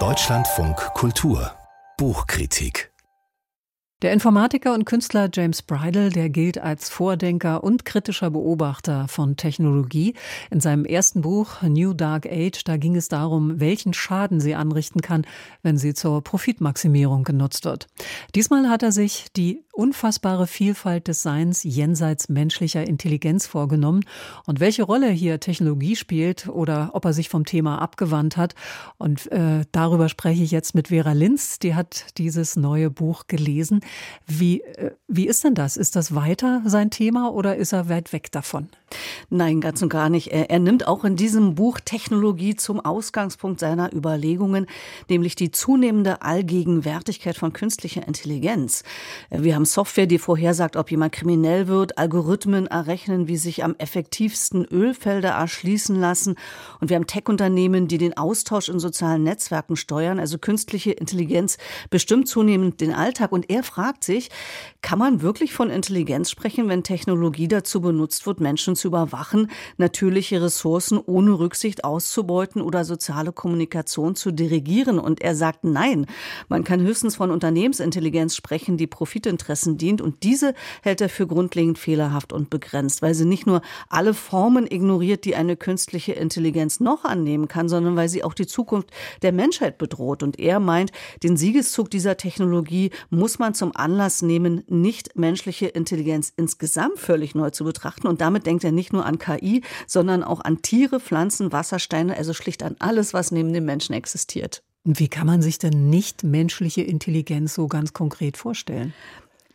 Deutschlandfunk Kultur Buchkritik der Informatiker und Künstler James Bridle, der gilt als Vordenker und kritischer Beobachter von Technologie. In seinem ersten Buch New Dark Age, da ging es darum, welchen Schaden sie anrichten kann, wenn sie zur Profitmaximierung genutzt wird. Diesmal hat er sich die unfassbare Vielfalt des Seins jenseits menschlicher Intelligenz vorgenommen und welche Rolle hier Technologie spielt oder ob er sich vom Thema abgewandt hat. Und äh, darüber spreche ich jetzt mit Vera Linz, die hat dieses neue Buch gelesen. Wie, äh, wie ist denn das? Ist das weiter sein Thema oder ist er weit weg davon? Nein, ganz und gar nicht. Er, er nimmt auch in diesem Buch Technologie zum Ausgangspunkt seiner Überlegungen, nämlich die zunehmende Allgegenwärtigkeit von künstlicher Intelligenz. Wir haben Software, die vorhersagt, ob jemand kriminell wird, Algorithmen errechnen, wie sich am effektivsten Ölfelder erschließen lassen. Und wir haben Tech-Unternehmen, die den Austausch in sozialen Netzwerken steuern. Also künstliche Intelligenz bestimmt zunehmend den Alltag. Und er fragt sich, kann man wirklich von Intelligenz sprechen, wenn Technologie dazu benutzt wird, Menschen zu überwachen, natürliche Ressourcen ohne Rücksicht auszubeuten oder soziale Kommunikation zu dirigieren? Und er sagt, nein, man kann höchstens von Unternehmensintelligenz sprechen, die Profitinteressen dient. Und diese hält er für grundlegend fehlerhaft und begrenzt, weil sie nicht nur alle Formen ignoriert, die eine künstliche Intelligenz noch annehmen kann, sondern weil sie auch die Zukunft der Menschheit bedroht. Und er meint, den Siegeszug dieser Technologie muss man zum Anlass nehmen, nicht menschliche Intelligenz insgesamt völlig neu zu betrachten. Und damit denkt er nicht nur an KI, sondern auch an Tiere, Pflanzen, Wassersteine, also schlicht an alles, was neben dem Menschen existiert. Wie kann man sich denn nicht menschliche Intelligenz so ganz konkret vorstellen?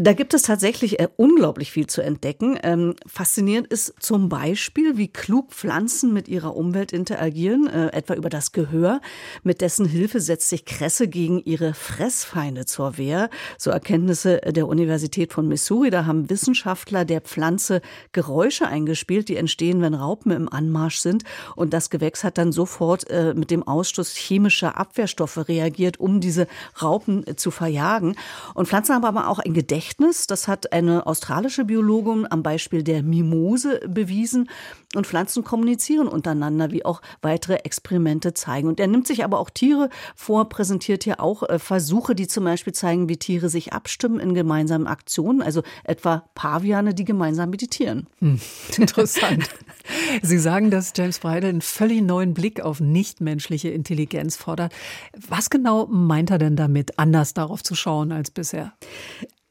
Da gibt es tatsächlich äh, unglaublich viel zu entdecken. Ähm, faszinierend ist zum Beispiel, wie klug Pflanzen mit ihrer Umwelt interagieren, äh, etwa über das Gehör. Mit dessen Hilfe setzt sich Kresse gegen ihre Fressfeinde zur Wehr. So Erkenntnisse der Universität von Missouri. Da haben Wissenschaftler der Pflanze Geräusche eingespielt, die entstehen, wenn Raupen im Anmarsch sind. Und das Gewächs hat dann sofort äh, mit dem Ausstoß chemischer Abwehrstoffe reagiert, um diese Raupen äh, zu verjagen. Und Pflanzen haben aber auch ein Gedächtnis Gedächtnis. Das hat eine australische Biologin am Beispiel der Mimose bewiesen. Und Pflanzen kommunizieren untereinander, wie auch weitere Experimente zeigen. Und er nimmt sich aber auch Tiere vor, präsentiert hier auch äh, Versuche, die zum Beispiel zeigen, wie Tiere sich abstimmen in gemeinsamen Aktionen. Also etwa Paviane, die gemeinsam meditieren. Hm, interessant. Sie sagen, dass James Bridle einen völlig neuen Blick auf nichtmenschliche Intelligenz fordert. Was genau meint er denn damit, anders darauf zu schauen als bisher?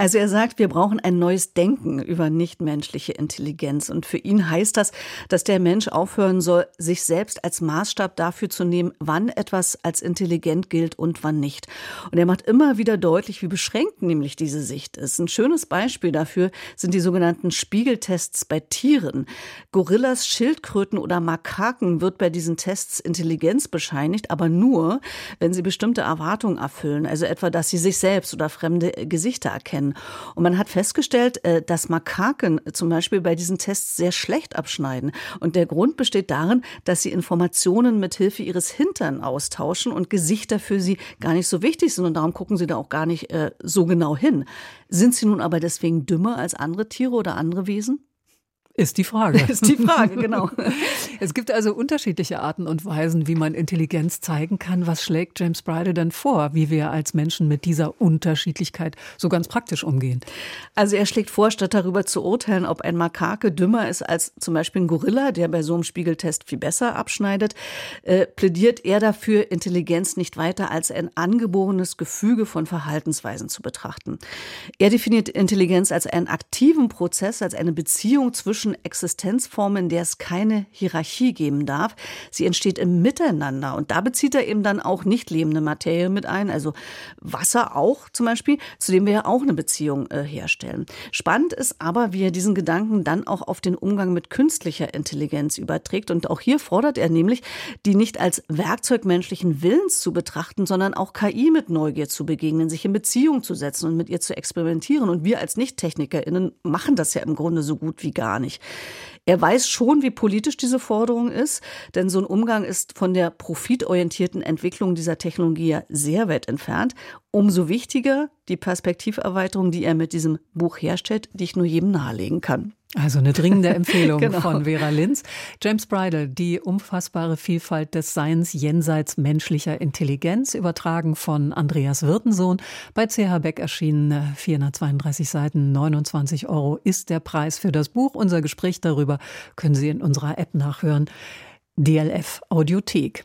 Also er sagt, wir brauchen ein neues Denken über nichtmenschliche Intelligenz. Und für ihn heißt das, dass der Mensch aufhören soll, sich selbst als Maßstab dafür zu nehmen, wann etwas als intelligent gilt und wann nicht. Und er macht immer wieder deutlich, wie beschränkt nämlich diese Sicht ist. Ein schönes Beispiel dafür sind die sogenannten Spiegeltests bei Tieren. Gorillas, Schildkröten oder Makaken wird bei diesen Tests Intelligenz bescheinigt, aber nur, wenn sie bestimmte Erwartungen erfüllen. Also etwa, dass sie sich selbst oder fremde Gesichter erkennen können. Und man hat festgestellt, äh, dass Makaken zum Beispiel bei diesen Tests sehr schlecht abschneiden. Und der Grund besteht darin, dass sie Informationen mit Hilfe ihres Hintern austauschen und Gesichter für sie gar nicht so wichtig sind. Und darum gucken sie da auch gar nicht äh, so genau hin. Sind sie nun aber deswegen dümmer als andere Tiere oder andere Wesen? Ist die Frage. Ist die Frage, genau. Es gibt also unterschiedliche Arten und Weisen, wie man Intelligenz zeigen kann. Was schlägt James Bridle denn vor, wie wir als Menschen mit dieser Unterschiedlichkeit so ganz praktisch umgehen? Also er schlägt vor, statt darüber zu urteilen, ob ein Makake dümmer ist als zum Beispiel ein Gorilla, der bei so einem Spiegeltest viel besser abschneidet, äh, plädiert er dafür, Intelligenz nicht weiter als ein angeborenes Gefüge von Verhaltensweisen zu betrachten. Er definiert Intelligenz als einen aktiven Prozess, als eine Beziehung zwischen zwischen Existenzformen, in der es keine Hierarchie geben darf. Sie entsteht im Miteinander. Und da bezieht er eben dann auch nicht lebende Materie mit ein, also Wasser auch zum Beispiel, zu dem wir ja auch eine Beziehung äh, herstellen. Spannend ist aber, wie er diesen Gedanken dann auch auf den Umgang mit künstlicher Intelligenz überträgt. Und auch hier fordert er nämlich, die nicht als Werkzeug menschlichen Willens zu betrachten, sondern auch KI mit Neugier zu begegnen, sich in Beziehung zu setzen und mit ihr zu experimentieren. Und wir als Nicht-TechnikerInnen machen das ja im Grunde so gut wie gar Er weiß schon, wie politisch diese Forderung ist, denn so ein Umgang ist von der profitorientierten Entwicklung dieser Technologie ja sehr weit entfernt. Umso wichtiger die Perspektiverweiterung, die er mit diesem Buch herstellt, die ich nur jedem nahelegen kann. Also eine dringende Empfehlung genau. von Vera Linz. James Bridle, die unfassbare Vielfalt des Seins jenseits menschlicher Intelligenz, übertragen von Andreas Wirtensohn. Bei CH Beck erschienen 432 Seiten, 29 Euro ist der Preis für das Buch. Unser Gespräch darüber können Sie in unserer App nachhören. DLF Audiothek.